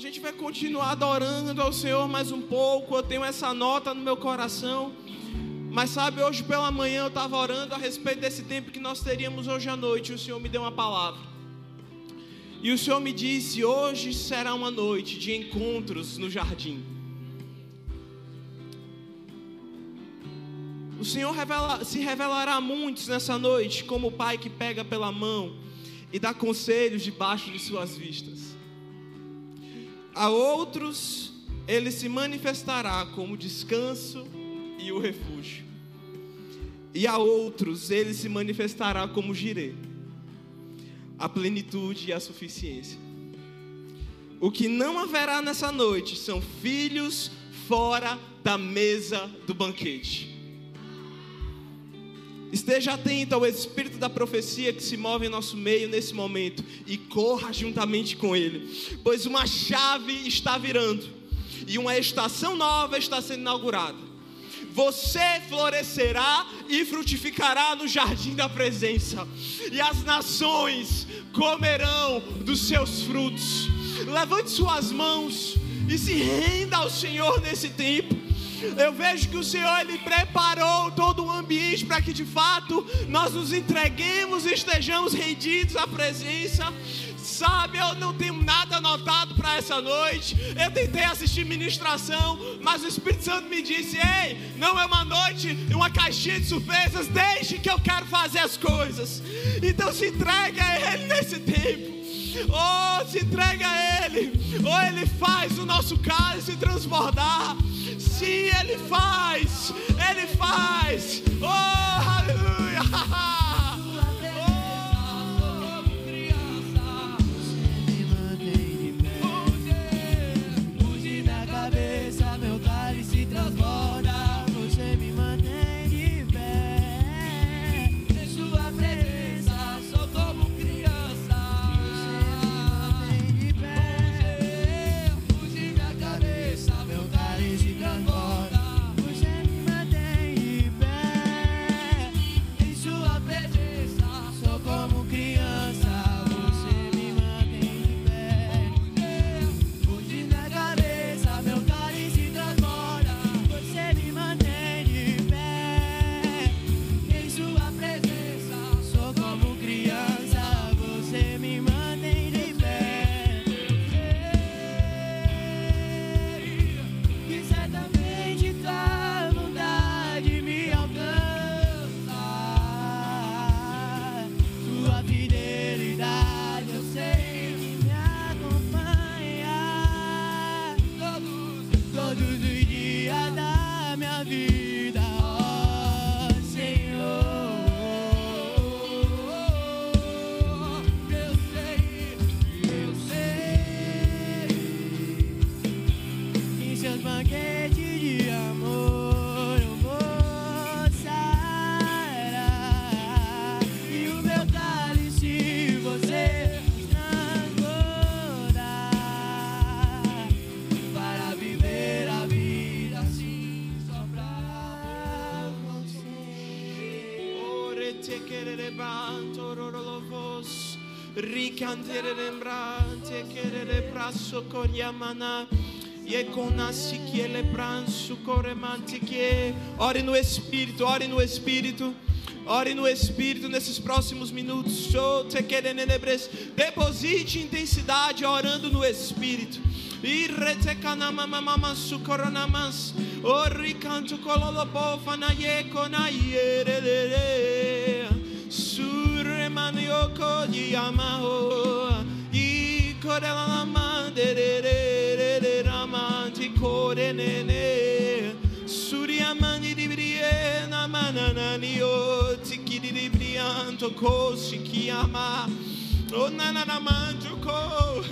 A gente vai continuar adorando ao Senhor mais um pouco. Eu tenho essa nota no meu coração. Mas sabe, hoje pela manhã eu estava orando a respeito desse tempo que nós teríamos hoje à noite. E o Senhor me deu uma palavra. E o Senhor me disse: Hoje será uma noite de encontros no jardim. O Senhor revela, se revelará a muitos nessa noite, como o pai que pega pela mão e dá conselhos debaixo de suas vistas. A outros, ele se manifestará como descanso e o refúgio. E a outros, ele se manifestará como girê, a plenitude e a suficiência. O que não haverá nessa noite são filhos fora da mesa do banquete. Esteja atento ao espírito da profecia que se move em nosso meio nesse momento e corra juntamente com ele, pois uma chave está virando e uma estação nova está sendo inaugurada. Você florescerá e frutificará no jardim da presença, e as nações comerão dos seus frutos. Levante suas mãos e se renda ao Senhor nesse tempo. Eu vejo que o Senhor ele preparou todo o ambiente para que de fato nós nos entreguemos e estejamos rendidos à presença. Sabe, eu não tenho nada anotado para essa noite. Eu tentei assistir ministração, mas o Espírito Santo me disse: Ei, não é uma noite, uma caixinha de surpresas. Deixe que eu quero fazer as coisas. Então se entregue a Ele nesse tempo. Oh, se entrega a Ele. Ou oh, Ele faz o nosso cálice transbordar. Sim, Ele faz. Ele faz. Oh, aleluia. Ricandere rembrante querere prasso coriamana ore no espírito, ore no espírito. Ore no Espírito nesses próximos minutos. Deposite intensidade orando no Espírito. E retecanamamamasu coronamas. O ricanto Suremanioko di amao. I corela la mandere ramanti core nene. Suriamani di briena manananio. Tiki di brianto ko si chiama. Oh nanana mangiuko.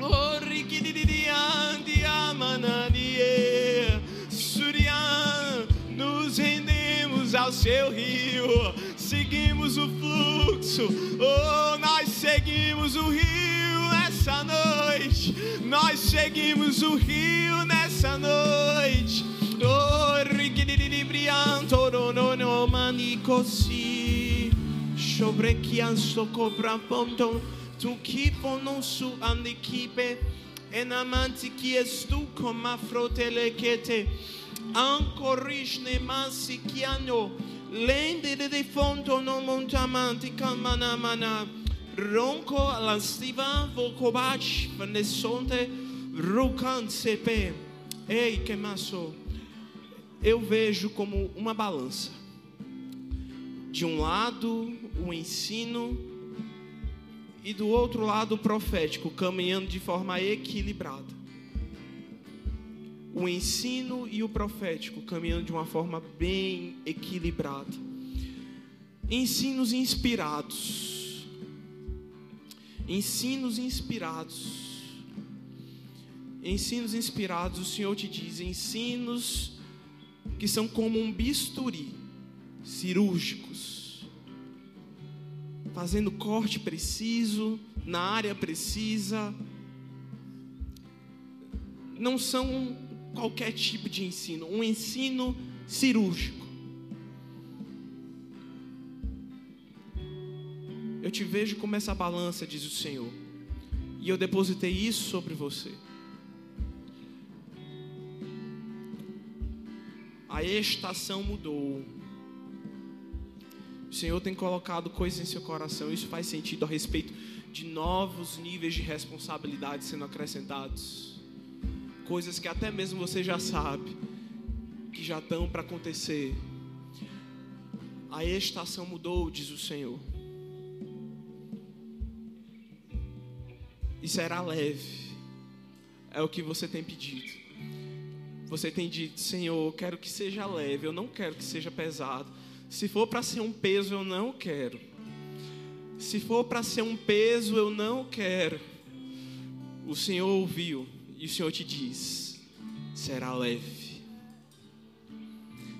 Oh rikidi di andi amananie. Surian, nos rendemos ao seu rio seguimos o fluxo, oh, nós seguimos o rio nessa noite, nós seguimos o rio nessa noite, oh, sobre que cobra ponto, Tu kipo non su andikipe. Enamanti ki es tu koma frotele kete. Ancorishne mansi kiano. Lende de fondo non montamanti kamana mana. Ronco lastiva vocobach vanesonte rucan sepe. Ei, que maço. Eu vejo como uma balança. De um lado, o ensino e do outro lado o profético, caminhando de forma equilibrada. O ensino e o profético caminhando de uma forma bem equilibrada. Ensinos inspirados. Ensinos inspirados. Ensinos inspirados, o Senhor te diz, ensinos que são como um bisturi, cirúrgicos fazendo corte preciso, na área precisa. Não são qualquer tipo de ensino, um ensino cirúrgico. Eu te vejo como essa balança, diz o Senhor, e eu depositei isso sobre você. A estação mudou. O Senhor tem colocado coisas em seu coração, isso faz sentido a respeito de novos níveis de responsabilidade sendo acrescentados. Coisas que até mesmo você já sabe, que já estão para acontecer. A estação mudou, diz o Senhor. E será leve, é o que você tem pedido. Você tem dito, Senhor, eu quero que seja leve, eu não quero que seja pesado. Se for para ser um peso, eu não quero. Se for para ser um peso, eu não quero. O Senhor ouviu e o Senhor te diz: será leve.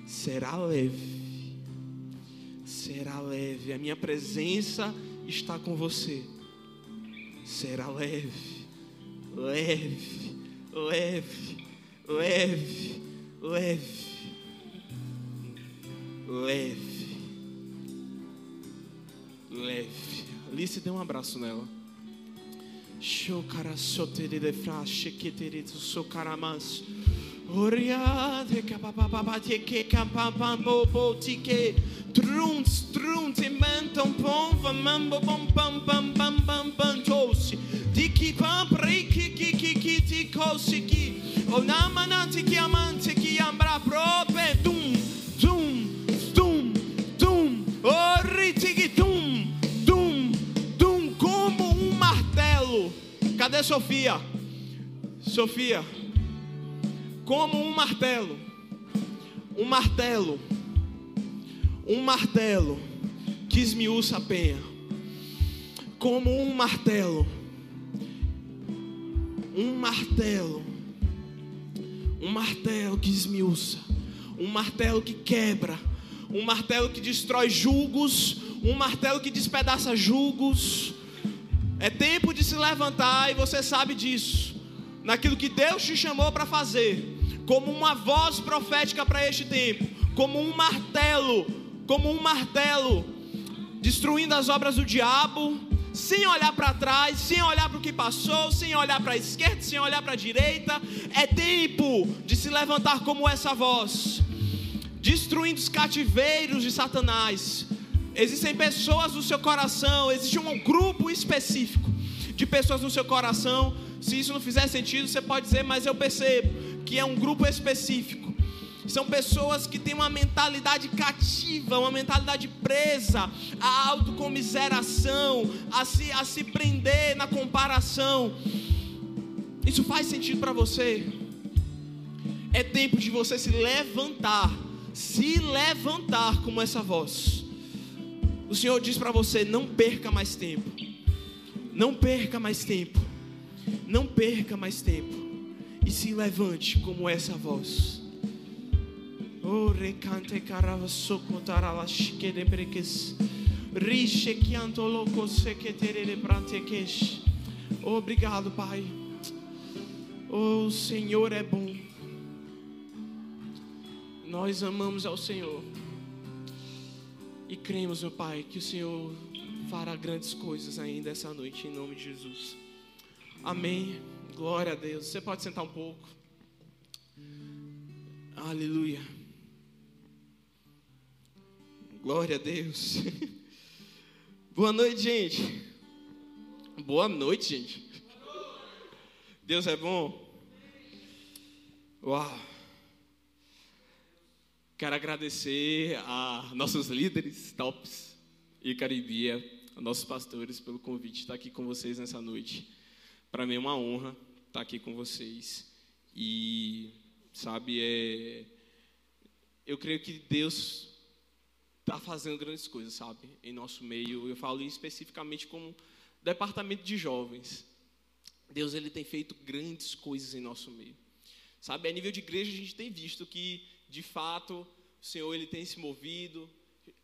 Será leve. Será leve. A minha presença está com você. Será leve. Leve. Leve. Leve. Leve leve. Leve. Alice, dê um abraço nela. Shokara sote de de frasche che te rezo so caramas. Oria de capapapa di che campam bo bo ti che trun strun ti mento un pom fa mambo pom pam pam pam pam pam tosi. Di chi pam pri chi chi chi chi amante chi ambra proprio. Cadê Sofia? Sofia, como um martelo. Um martelo. Um martelo que esmiuça a penha. Como um martelo. Um martelo. Um martelo que esmiuça. Um martelo que quebra. Um martelo que destrói julgos. Um martelo que despedaça julgos. É tempo de se levantar e você sabe disso. Naquilo que Deus te chamou para fazer, como uma voz profética para este tempo, como um martelo, como um martelo, destruindo as obras do diabo, sem olhar para trás, sem olhar para o que passou, sem olhar para a esquerda, sem olhar para a direita. É tempo de se levantar como essa voz, destruindo os cativeiros de Satanás. Existem pessoas no seu coração, existe um grupo específico de pessoas no seu coração. Se isso não fizer sentido, você pode dizer, mas eu percebo que é um grupo específico. São pessoas que têm uma mentalidade cativa, uma mentalidade presa à autocomiseração, a se, a se prender na comparação. Isso faz sentido para você? É tempo de você se levantar, se levantar como essa voz. O Senhor diz para você: não perca mais tempo, não perca mais tempo, não perca mais tempo, e se levante como essa voz. Oh, recante carava socotara la de breques. Riche que antoloco sequetere branteques. Obrigado, Pai. Oh, o Senhor é bom. Nós amamos ao Senhor. Cremos, meu Pai, que o Senhor fará grandes coisas ainda essa noite, em nome de Jesus. Amém. Glória a Deus. Você pode sentar um pouco. Aleluia. Glória a Deus. Boa noite, gente. Boa noite, gente. Deus é bom. Uau. Quero agradecer a nossos líderes, tops e Caribia, a nossos pastores pelo convite de estar aqui com vocês nessa noite. Para mim é uma honra estar aqui com vocês. E sabe, é eu creio que Deus está fazendo grandes coisas, sabe, em nosso meio. Eu falo especificamente como departamento de jovens. Deus ele tem feito grandes coisas em nosso meio. Sabe, a nível de igreja a gente tem visto que, de fato, o Senhor ele tem se movido,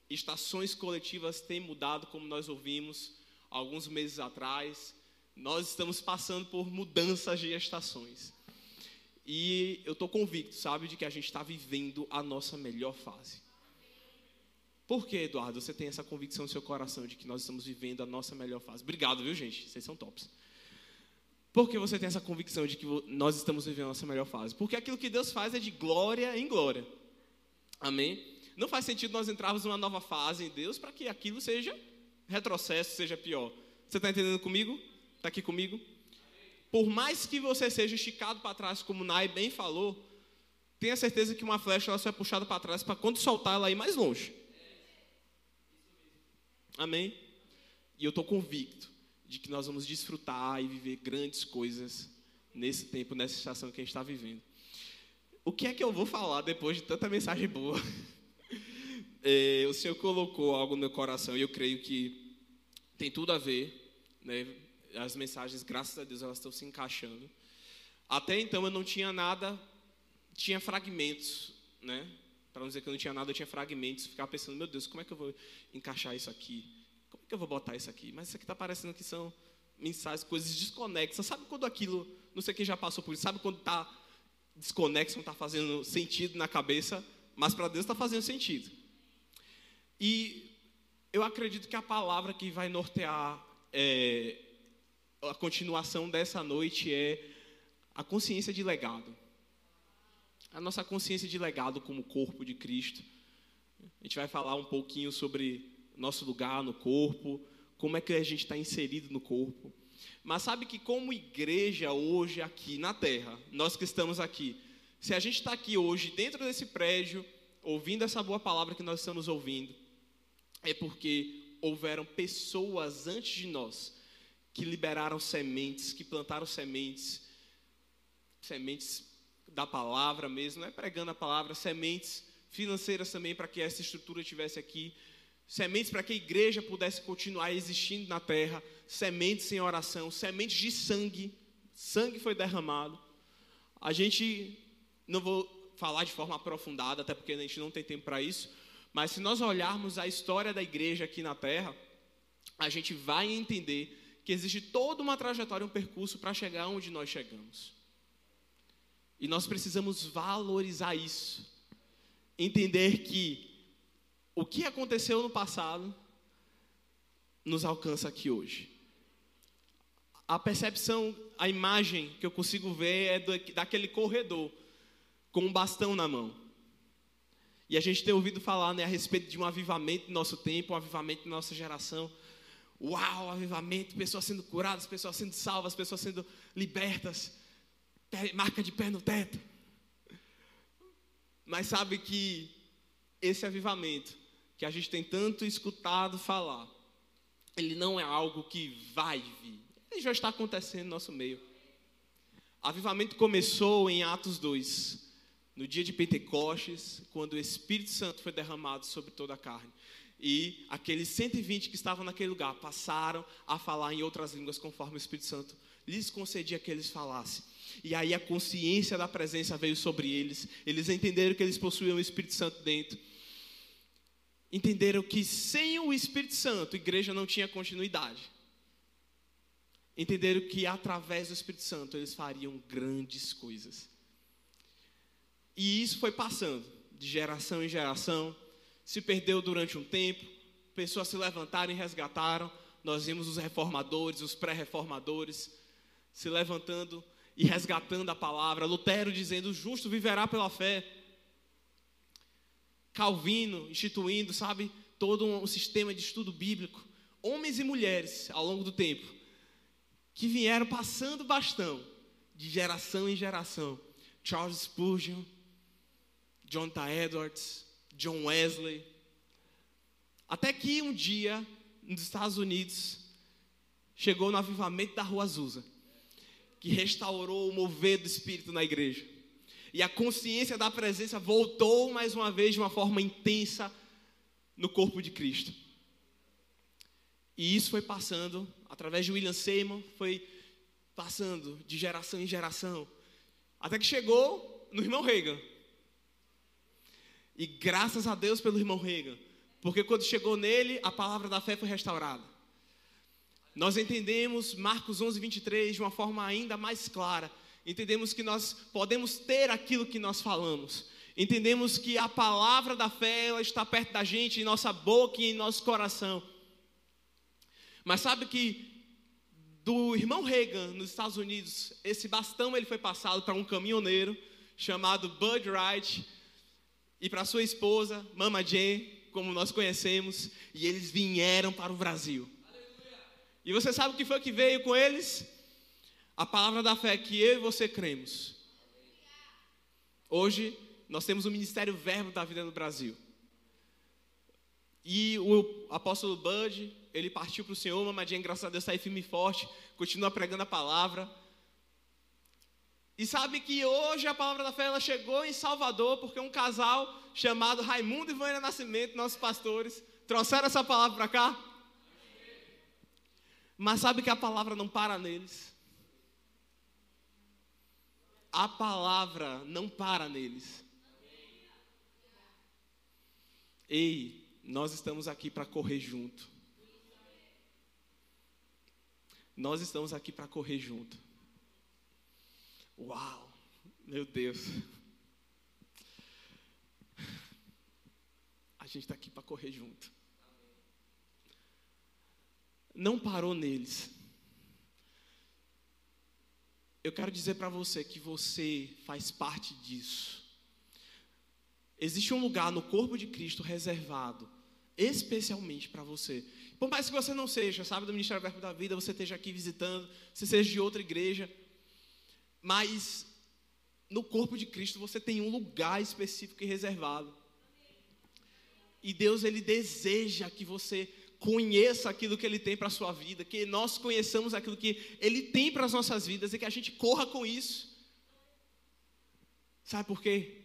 estações coletivas têm mudado, como nós ouvimos alguns meses atrás. Nós estamos passando por mudanças de estações. E eu estou convicto, sabe, de que a gente está vivendo a nossa melhor fase. Por que, Eduardo, você tem essa convicção no seu coração de que nós estamos vivendo a nossa melhor fase? Obrigado, viu, gente? Vocês são tops. Por que você tem essa convicção de que nós estamos vivendo a nossa melhor fase? Porque aquilo que Deus faz é de glória em glória. Amém? Não faz sentido nós entrarmos numa nova fase em Deus para que aquilo seja retrocesso, seja pior. Você está entendendo comigo? Está aqui comigo? Por mais que você seja esticado para trás, como Nai bem falou, tenha certeza que uma flecha ela só é puxada para trás para quando soltar ela ir mais longe. Amém? E eu estou convicto de que nós vamos desfrutar e viver grandes coisas nesse tempo, nessa estação que a gente está vivendo. O que é que eu vou falar depois de tanta mensagem boa? É, o Senhor colocou algo no meu coração e eu creio que tem tudo a ver. Né? As mensagens, graças a Deus, elas estão se encaixando. Até então eu não tinha nada, tinha fragmentos, né? Para não dizer que eu não tinha nada, eu tinha fragmentos. Ficava pensando, meu Deus, como é que eu vou encaixar isso aqui? Que eu vou botar isso aqui? Mas isso aqui está parecendo que são mensagens, coisas desconexas. Sabe quando aquilo, não sei quem já passou por isso, sabe quando está desconexo, não está fazendo sentido na cabeça, mas para Deus está fazendo sentido. E eu acredito que a palavra que vai nortear é, a continuação dessa noite é a consciência de legado a nossa consciência de legado como corpo de Cristo. A gente vai falar um pouquinho sobre nosso lugar no corpo, como é que a gente está inserido no corpo. Mas sabe que como igreja hoje aqui na Terra, nós que estamos aqui, se a gente está aqui hoje dentro desse prédio, ouvindo essa boa palavra que nós estamos ouvindo, é porque houveram pessoas antes de nós que liberaram sementes, que plantaram sementes, sementes da palavra mesmo, não é pregando a palavra, sementes financeiras também para que essa estrutura estivesse aqui, sementes para que a igreja pudesse continuar existindo na terra, sementes em oração, sementes de sangue, sangue foi derramado. A gente não vou falar de forma aprofundada, até porque a gente não tem tempo para isso, mas se nós olharmos a história da igreja aqui na terra, a gente vai entender que existe toda uma trajetória, um percurso para chegar onde nós chegamos. E nós precisamos valorizar isso. Entender que o que aconteceu no passado nos alcança aqui hoje. A percepção, a imagem que eu consigo ver é do, daquele corredor com um bastão na mão. E a gente tem ouvido falar né, a respeito de um avivamento no nosso tempo, um avivamento na nossa geração. Uau, avivamento, pessoas sendo curadas, pessoas sendo salvas, pessoas sendo libertas marca de pé no teto. Mas sabe que esse avivamento que a gente tem tanto escutado falar, ele não é algo que vai vir. Ele já está acontecendo no nosso meio. Avivamento começou em Atos 2, no dia de Pentecostes, quando o Espírito Santo foi derramado sobre toda a carne. E aqueles 120 que estavam naquele lugar passaram a falar em outras línguas conforme o Espírito Santo lhes concedia que eles falassem. E aí a consciência da presença veio sobre eles. Eles entenderam que eles possuíam o Espírito Santo dentro. Entenderam que sem o Espírito Santo, a igreja não tinha continuidade. Entenderam que através do Espírito Santo eles fariam grandes coisas. E isso foi passando de geração em geração, se perdeu durante um tempo, pessoas se levantaram e resgataram. Nós vimos os reformadores, os pré-reformadores se levantando e resgatando a palavra. Lutero dizendo: o justo viverá pela fé. Calvino instituindo, sabe, todo um sistema de estudo bíblico. Homens e mulheres ao longo do tempo que vieram passando bastão de geração em geração. Charles Spurgeon, John T. Edwards, John Wesley. Até que um dia, nos Estados Unidos, chegou no avivamento da Rua Azusa, que restaurou o mover do Espírito na igreja. E a consciência da presença voltou mais uma vez de uma forma intensa no corpo de Cristo. E isso foi passando, através de William Seymour, foi passando de geração em geração, até que chegou no irmão Reagan. E graças a Deus pelo irmão Reagan, porque quando chegou nele, a palavra da fé foi restaurada. Nós entendemos Marcos 11, 23 de uma forma ainda mais clara. Entendemos que nós podemos ter aquilo que nós falamos. Entendemos que a palavra da fé ela está perto da gente, em nossa boca e em nosso coração. Mas sabe que do irmão Reagan nos Estados Unidos, esse bastão ele foi passado para um caminhoneiro chamado Bud Wright e para sua esposa, Mama Jane, como nós conhecemos, e eles vieram para o Brasil. E você sabe o que foi que veio com eles? A palavra da fé que eu e você cremos. Hoje nós temos o Ministério Verbo da Vida no Brasil. E o apóstolo Bud, ele partiu para o Senhor, Mamadinha, graças a Deus, está aí firme e forte, continua pregando a palavra. E sabe que hoje a palavra da fé ela chegou em Salvador, porque um casal chamado Raimundo e Vânia Nascimento, nossos pastores, trouxeram essa palavra para cá. Mas sabe que a palavra não para neles. A palavra não para neles. Ei, nós estamos aqui para correr junto. Nós estamos aqui para correr junto. Uau, meu Deus. A gente está aqui para correr junto. Não parou neles. Eu quero dizer para você que você faz parte disso. Existe um lugar no corpo de Cristo reservado especialmente para você. Por mais que você não seja, sabe, do Ministério Verbo da Vida, você esteja aqui visitando, você seja de outra igreja, mas no corpo de Cristo você tem um lugar específico e reservado. E Deus ele deseja que você conheça aquilo que ele tem para a sua vida, que nós conheçamos aquilo que ele tem para as nossas vidas e que a gente corra com isso. Sabe por quê?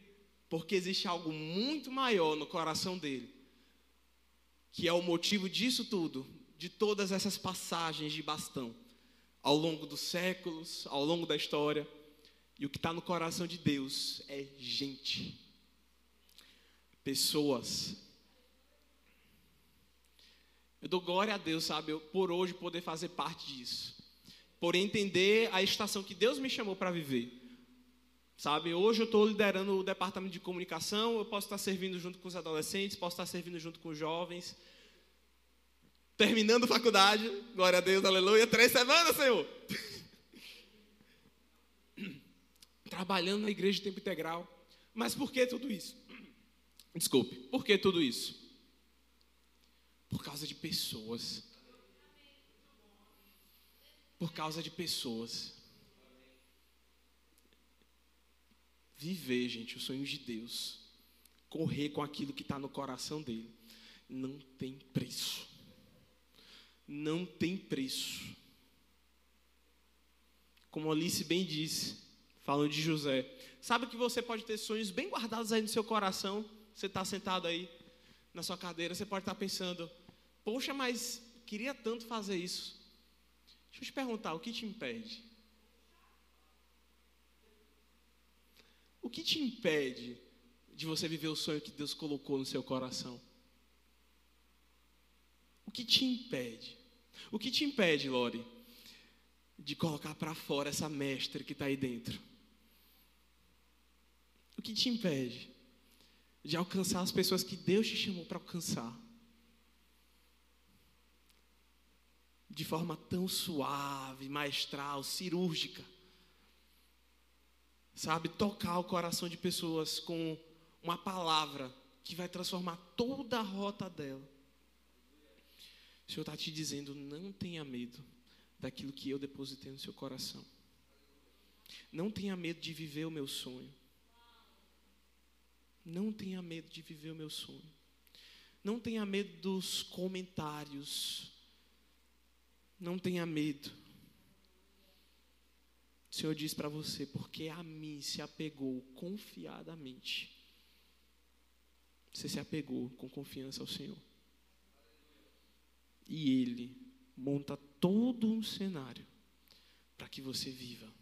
Porque existe algo muito maior no coração dele que é o motivo disso tudo, de todas essas passagens de bastão, ao longo dos séculos, ao longo da história. E o que está no coração de Deus é gente, pessoas. Eu dou glória a Deus, sabe, por hoje poder fazer parte disso, por entender a estação que Deus me chamou para viver. Sabe, hoje eu estou liderando o departamento de comunicação, eu posso estar servindo junto com os adolescentes, posso estar servindo junto com os jovens. Terminando faculdade, glória a Deus, aleluia, três semanas, Senhor. Trabalhando na igreja de tempo integral. Mas por que tudo isso? Desculpe, por que tudo isso? Por causa de pessoas. Por causa de pessoas. viver, gente, o sonho de Deus, correr com aquilo que está no coração dele, não tem preço. Não tem preço. Como Alice bem disse, falando de José, sabe que você pode ter sonhos bem guardados aí no seu coração, você está sentado aí na sua cadeira, você pode estar tá pensando, poxa, mas queria tanto fazer isso. Deixa eu te perguntar, o que te impede? O que te impede de você viver o sonho que Deus colocou no seu coração? O que te impede? O que te impede, Lore, de colocar para fora essa mestre que está aí dentro? O que te impede de alcançar as pessoas que Deus te chamou para alcançar? De forma tão suave, maestral, cirúrgica. Sabe, tocar o coração de pessoas com uma palavra que vai transformar toda a rota dela. O Senhor está te dizendo: não tenha medo daquilo que eu depositei no seu coração. Não tenha medo de viver o meu sonho. Não tenha medo de viver o meu sonho. Não tenha medo dos comentários. Não tenha medo. O Senhor diz para você, porque a mim se apegou confiadamente. Você se apegou com confiança ao Senhor. E Ele monta todo um cenário para que você viva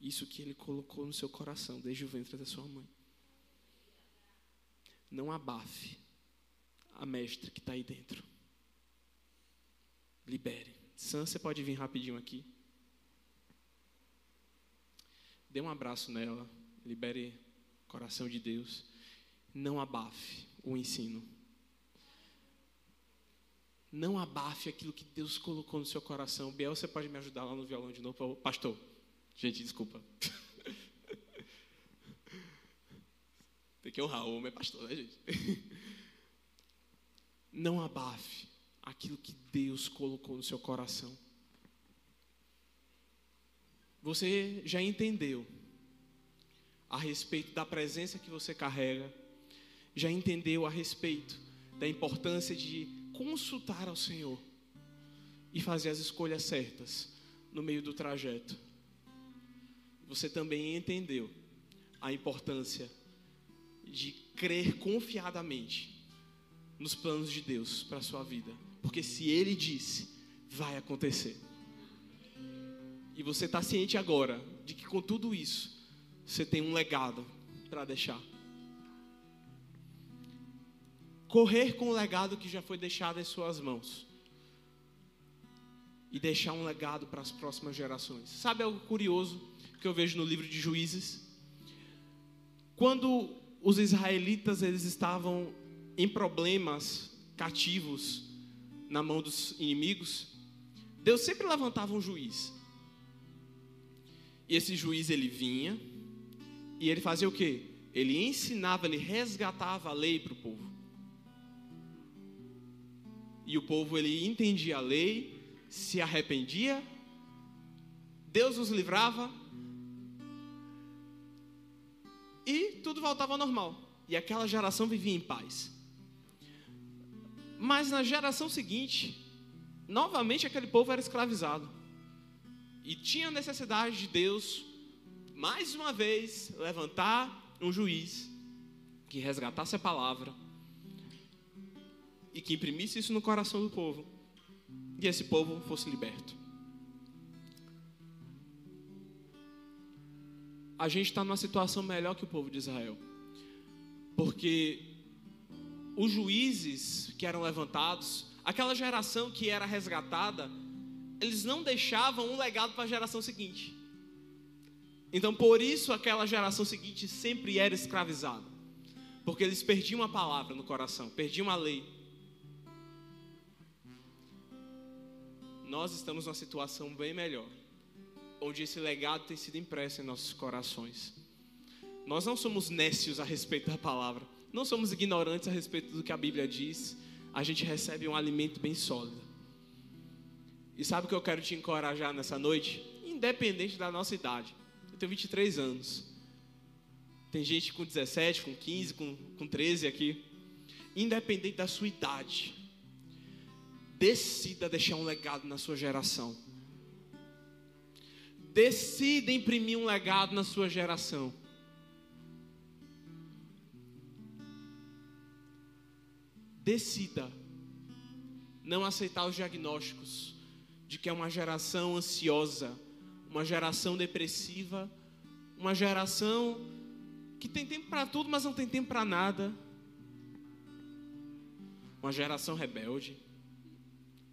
isso que Ele colocou no seu coração desde o ventre da sua mãe. Não abafe a mestra que está aí dentro. Libere. Sam, você pode vir rapidinho aqui. Dê um abraço nela. Libere o coração de Deus. Não abafe o ensino. Não abafe aquilo que Deus colocou no seu coração. Biel, você pode me ajudar lá no violão de novo? Pastor, gente, desculpa. Tem que honrar o homem, é pastor, né, gente? Não abafe aquilo que Deus colocou no seu coração. Você já entendeu a respeito da presença que você carrega, já entendeu a respeito da importância de consultar ao Senhor e fazer as escolhas certas no meio do trajeto. Você também entendeu a importância de crer confiadamente nos planos de Deus para a sua vida. Porque se Ele disse, vai acontecer. E você está ciente agora de que com tudo isso, você tem um legado para deixar. Correr com o legado que já foi deixado em suas mãos. E deixar um legado para as próximas gerações. Sabe algo curioso que eu vejo no livro de Juízes? Quando os israelitas eles estavam em problemas, cativos na mão dos inimigos, Deus sempre levantava um juiz. E esse juiz ele vinha e ele fazia o quê? Ele ensinava, ele resgatava a lei para o povo. E o povo ele entendia a lei, se arrependia, Deus os livrava e tudo voltava ao normal. E aquela geração vivia em paz. Mas na geração seguinte, novamente aquele povo era escravizado. E tinha necessidade de Deus, mais uma vez, levantar um juiz que resgatasse a palavra e que imprimisse isso no coração do povo. E esse povo fosse liberto. A gente está numa situação melhor que o povo de Israel. Porque os juízes que eram levantados, aquela geração que era resgatada, eles não deixavam um legado para a geração seguinte. Então, por isso, aquela geração seguinte sempre era escravizada. Porque eles perdiam a palavra no coração, perdiam a lei. Nós estamos numa situação bem melhor, onde esse legado tem sido impresso em nossos corações. Nós não somos nécios a respeito da palavra não somos ignorantes a respeito do que a Bíblia diz, a gente recebe um alimento bem sólido. E sabe o que eu quero te encorajar nessa noite? Independente da nossa idade. Eu tenho 23 anos. Tem gente com 17, com 15, com, com 13 aqui. Independente da sua idade, decida deixar um legado na sua geração. Decida imprimir um legado na sua geração. Decida não aceitar os diagnósticos de que é uma geração ansiosa, uma geração depressiva, uma geração que tem tempo para tudo, mas não tem tempo para nada. Uma geração rebelde.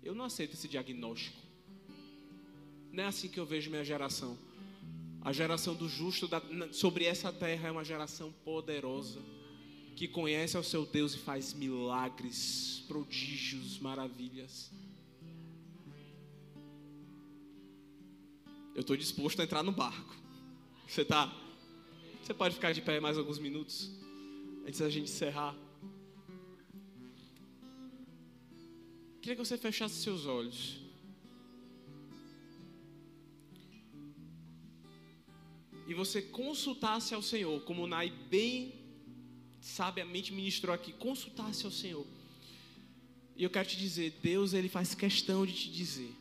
Eu não aceito esse diagnóstico. Não é assim que eu vejo minha geração. A geração do justo sobre essa terra é uma geração poderosa que conhece ao seu Deus e faz milagres, prodígios, maravilhas. Eu estou disposto a entrar no barco. Você está? Você pode ficar de pé mais alguns minutos antes da gente encerrar. Queria que você fechasse seus olhos. E você consultasse ao Senhor, como Nai bem sabiamente ministrou aqui, consultasse ao Senhor. E eu quero te dizer, Deus ele faz questão de te dizer.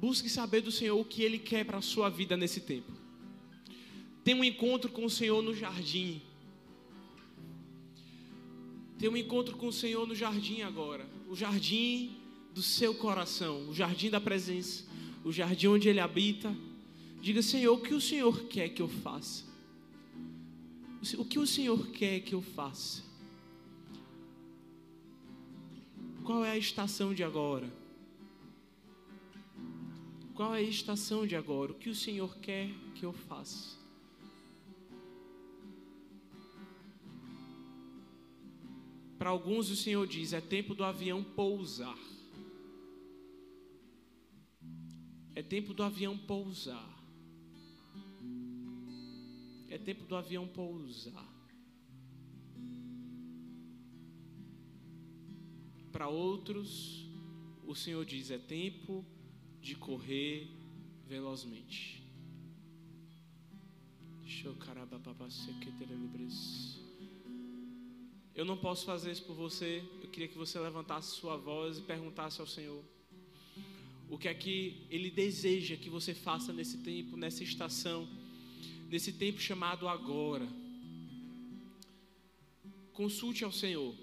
Busque saber do Senhor o que ele quer para a sua vida nesse tempo. Tem um encontro com o Senhor no jardim. Tem um encontro com o Senhor no jardim agora. O jardim do seu coração, o jardim da presença, o jardim onde ele habita. Diga, Senhor, o que o Senhor quer que eu faça? O que o Senhor quer que eu faça? Qual é a estação de agora? Qual é a estação de agora? O que o Senhor quer que eu faça? Para alguns o Senhor diz: é tempo do avião pousar. É tempo do avião pousar. É tempo do avião pousar. Para outros, o Senhor diz: é tempo de correr velozmente. Eu não posso fazer isso por você. Eu queria que você levantasse sua voz e perguntasse ao Senhor o que é que Ele deseja que você faça nesse tempo, nessa estação, nesse tempo chamado agora. Consulte ao Senhor.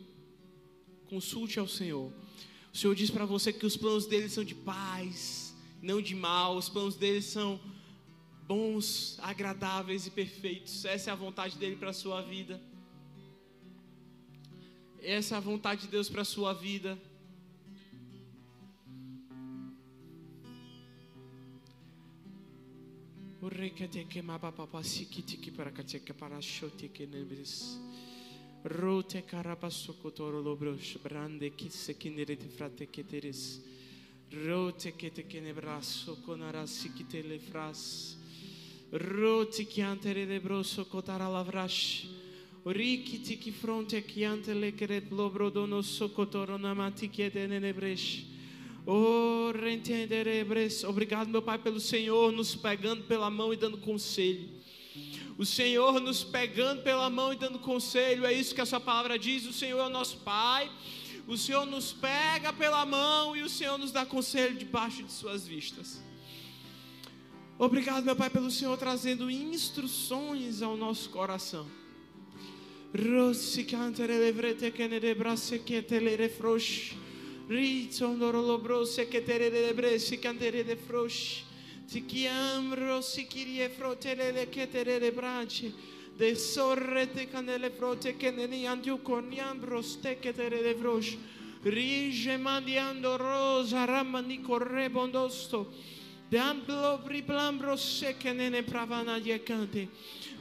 Consulte ao Senhor. O Senhor diz para você que os planos dele são de paz, não de mal. Os planos dele são bons, agradáveis e perfeitos. Essa é a vontade dele para a sua vida. Essa é a vontade de Deus para a sua vida. Urrekateke mapapa sikitiki parakateke parashoteke nebis. Rote karabasukotoro lobros brande kitse kinereti frate ke keteris. Rote kete konara sikite le fras. Rote ki kiantere de broso kotara lavrash. Rikitiki fronte kiante le keret lobro dono sokotoro namatike de nebresh. Obrigado, meu Pai, pelo Senhor nos pegando pela mão e dando conselho. O Senhor nos pegando pela mão e dando conselho. É isso que a sua palavra diz. O Senhor é o nosso Pai. O Senhor nos pega pela mão e o Senhor nos dá conselho debaixo de suas vistas. Obrigado, meu Pai, pelo Senhor trazendo instruções ao nosso coração. Rossi cantere le vrete che ne debrasse che te le refrosh. Rizzo ndorolo brose che te le bresi cantere le frosh. Ti chiam rossi chirie frotele le che te le bracci. De sorrete canele frote che ne niandiu corniambros te che te le frosh. Rige mandiando rosa ramani corre bondosto. De amplo priplambro se che ne ne pravana diecante.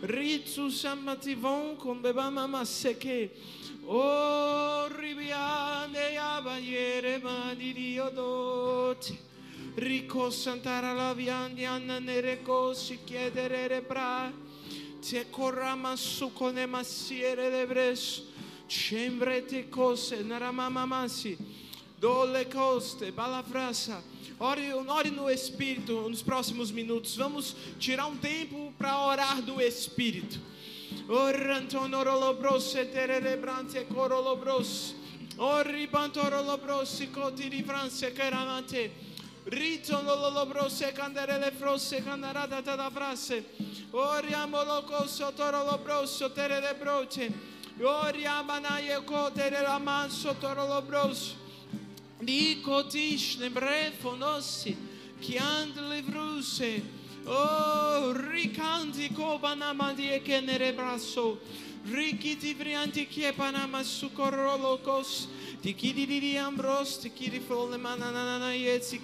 Ritsu sammativon con bebama masseke. O ribiande abaiere mani diodoti. Rico santara la viandi anna nere cosi chiedere re bra. Te corrama su con e massiere le bres. Cembrete cose naramama massi. Dole coste balafrasa. Ore, ore no Espírito nos próximos minutos. Vamos tirar um tempo para orar do Espírito. Orantonorolobros, eterebrante corolobros. Oribantorolobros, cotiri france caramante. Ritonolobros, canderele frosse, candarada da frase. Oriamoloco, sotorolobros, soterebroce. Oriamanaye cotere Νικοτής νεμπρέφωνος και αντλευρούσε ο ρικάντικο παναμαντιέ και νερεμπράσο Ρίκη τη βριαντική πανάμα σου κορολοκός Τι κίδι δι δι αμπρός, να να να να έτσι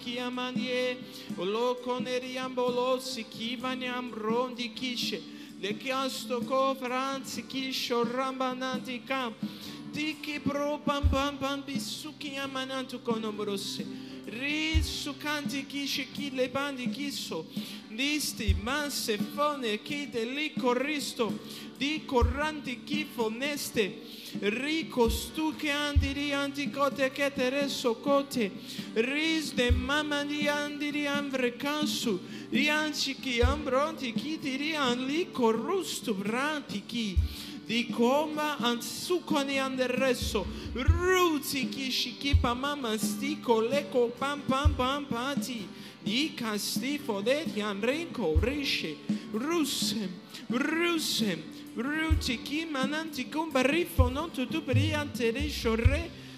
Ο λόκον ερι αμπολός, τι κύβανε αμπρόν τι κίσε Δε κι άστο κόβραν, τι κίσο Tiki pro pam pam pam bisuki amanantu konombrose. Risu kanti kishi ki lebandi kiso. Nisti manse fone ki de li corristo. Di corranti ki foneste. Rico stu che andiri anticote che tereso cote. Ris de mama di andiri amvre cansu. Rianci ki ambronti ki dirian li corrusto branti ki di coma and anderesso ruzi chi reso chi kishikipa mama stiko leko pam pam pam pati. Di casti fodeti and rinko rishi rusem rusem ruti kimananti kumba rifo non tutu priante risho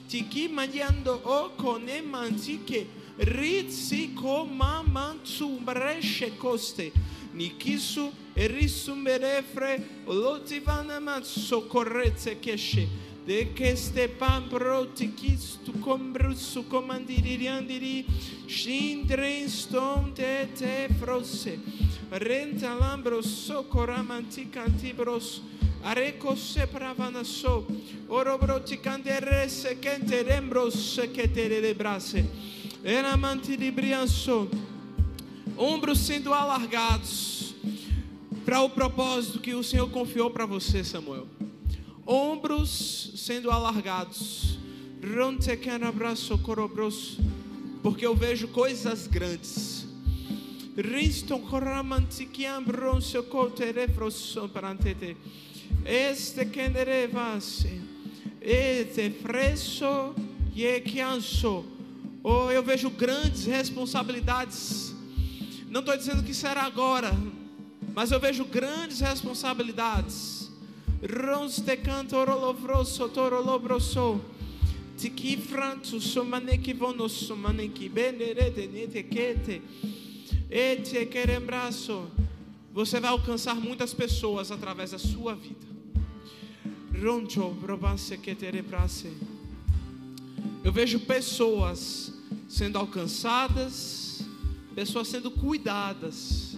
ti chi mangiando o cone mantiche rizzi coma manzum bresce coste. nikisu erisum berefre olotzivanama socorreze keshe de que este pan protikis tu combrus su comandiririandiri shindren stom te te frose. Renta lambro socoramanticantibros areco se pravanaso oro broticandere se que terembros se que te brase. Era manti librianso ombros sendo alargados para o propósito que o Senhor confiou para você, Samuel. Ombros sendo alargados. Porque eu vejo coisas grandes. Este kenderevase. Este fresso e que Oh, eu vejo grandes responsabilidades não estou dizendo que será agora, mas eu vejo grandes responsabilidades. Você vai alcançar muitas pessoas através da sua vida. Eu vejo pessoas sendo alcançadas pessoas sendo cuidadas,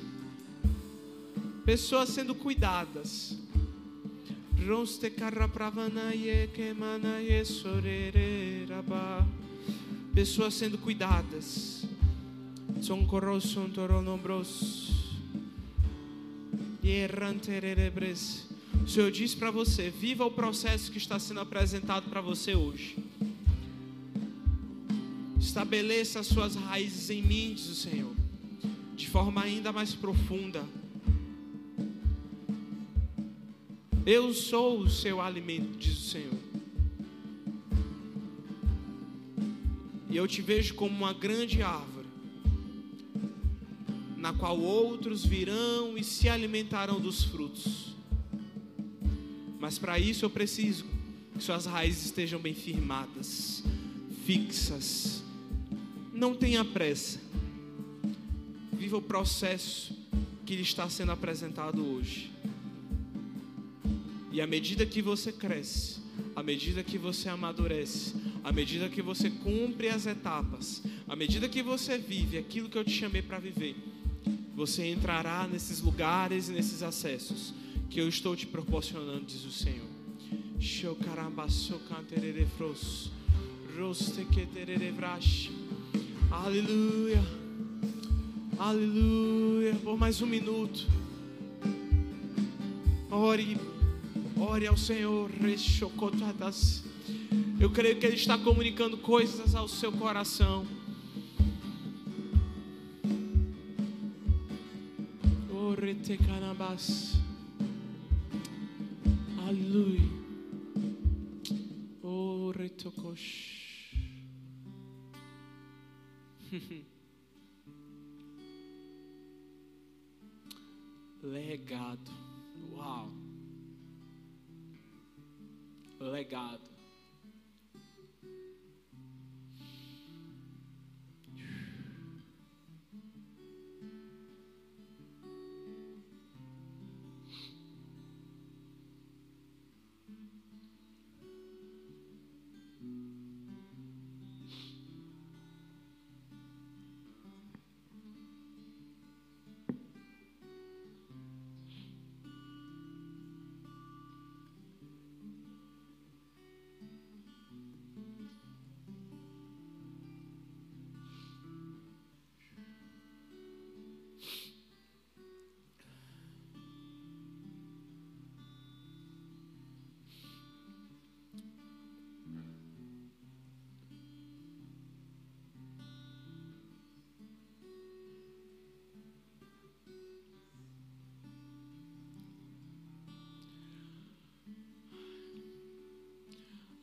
pessoas sendo cuidadas. Pessoas sendo cuidadas. O Senhor diz para você: viva o processo que está sendo apresentado para você hoje. Estabeleça as suas raízes em mim, diz o Senhor, de forma ainda mais profunda. Eu sou o seu alimento, diz o Senhor. E eu te vejo como uma grande árvore, na qual outros virão e se alimentarão dos frutos. Mas para isso eu preciso que suas raízes estejam bem firmadas, fixas não tenha pressa. Viva o processo que lhe está sendo apresentado hoje. E à medida que você cresce, à medida que você amadurece, à medida que você cumpre as etapas, à medida que você vive aquilo que eu te chamei para viver, você entrará nesses lugares e nesses acessos que eu estou te proporcionando, diz o Senhor. Roste que Aleluia. Aleluia. Por mais um minuto. Ore. Ore ao Senhor. Eu creio que Ele está comunicando coisas ao seu coração. Aleluia. Legado.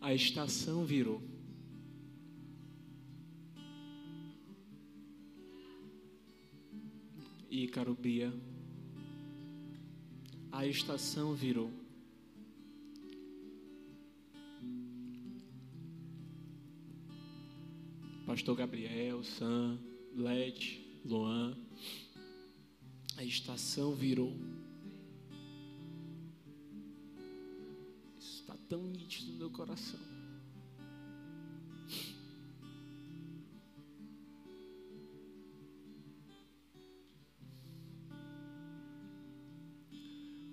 A estação virou. Ícaro Bia. A estação virou. Pastor Gabriel, Sam, Led, Luan. A estação virou. Tão nítido no meu coração.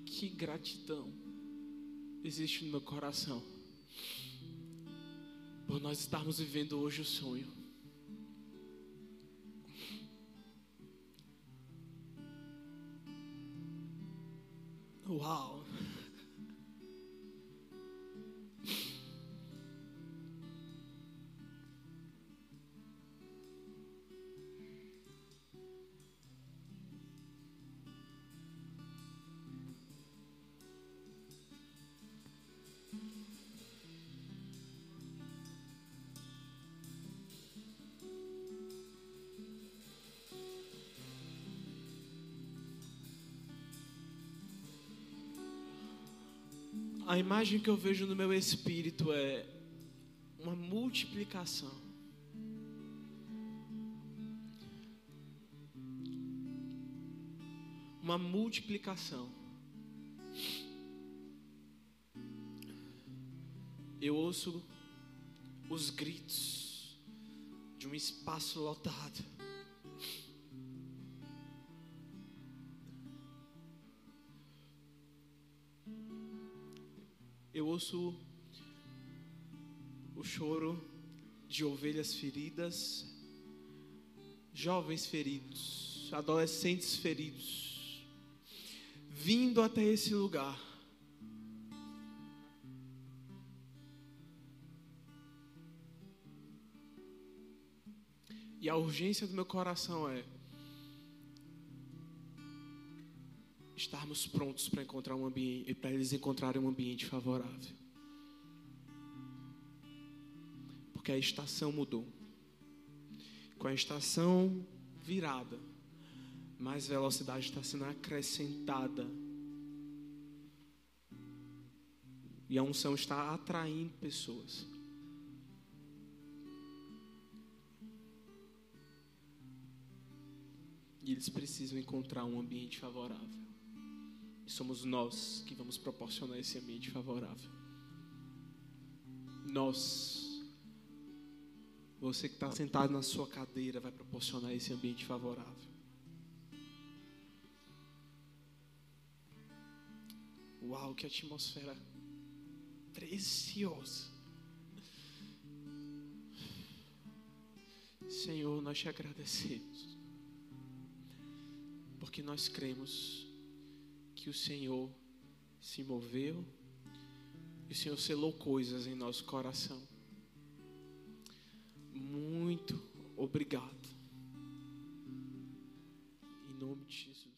Que gratidão existe no meu coração por nós estarmos vivendo hoje o sonho. Uau! A imagem que eu vejo no meu espírito é uma multiplicação. Uma multiplicação. Eu ouço os gritos de um espaço lotado. Ouço o choro de ovelhas feridas, jovens feridos, adolescentes feridos, vindo até esse lugar. E a urgência do meu coração é estarmos prontos para encontrar um ambiente, para eles encontrarem um ambiente favorável. Porque a estação mudou. Com a estação virada, mais velocidade está sendo acrescentada. E a unção está atraindo pessoas. E eles precisam encontrar um ambiente favorável. E somos nós que vamos proporcionar esse ambiente favorável. Nós, você que está sentado na sua cadeira, vai proporcionar esse ambiente favorável. Uau, que atmosfera preciosa. Senhor, nós te agradecemos, porque nós cremos que o Senhor se moveu e o Senhor selou coisas em nosso coração. Muito obrigado. Em nome de Jesus.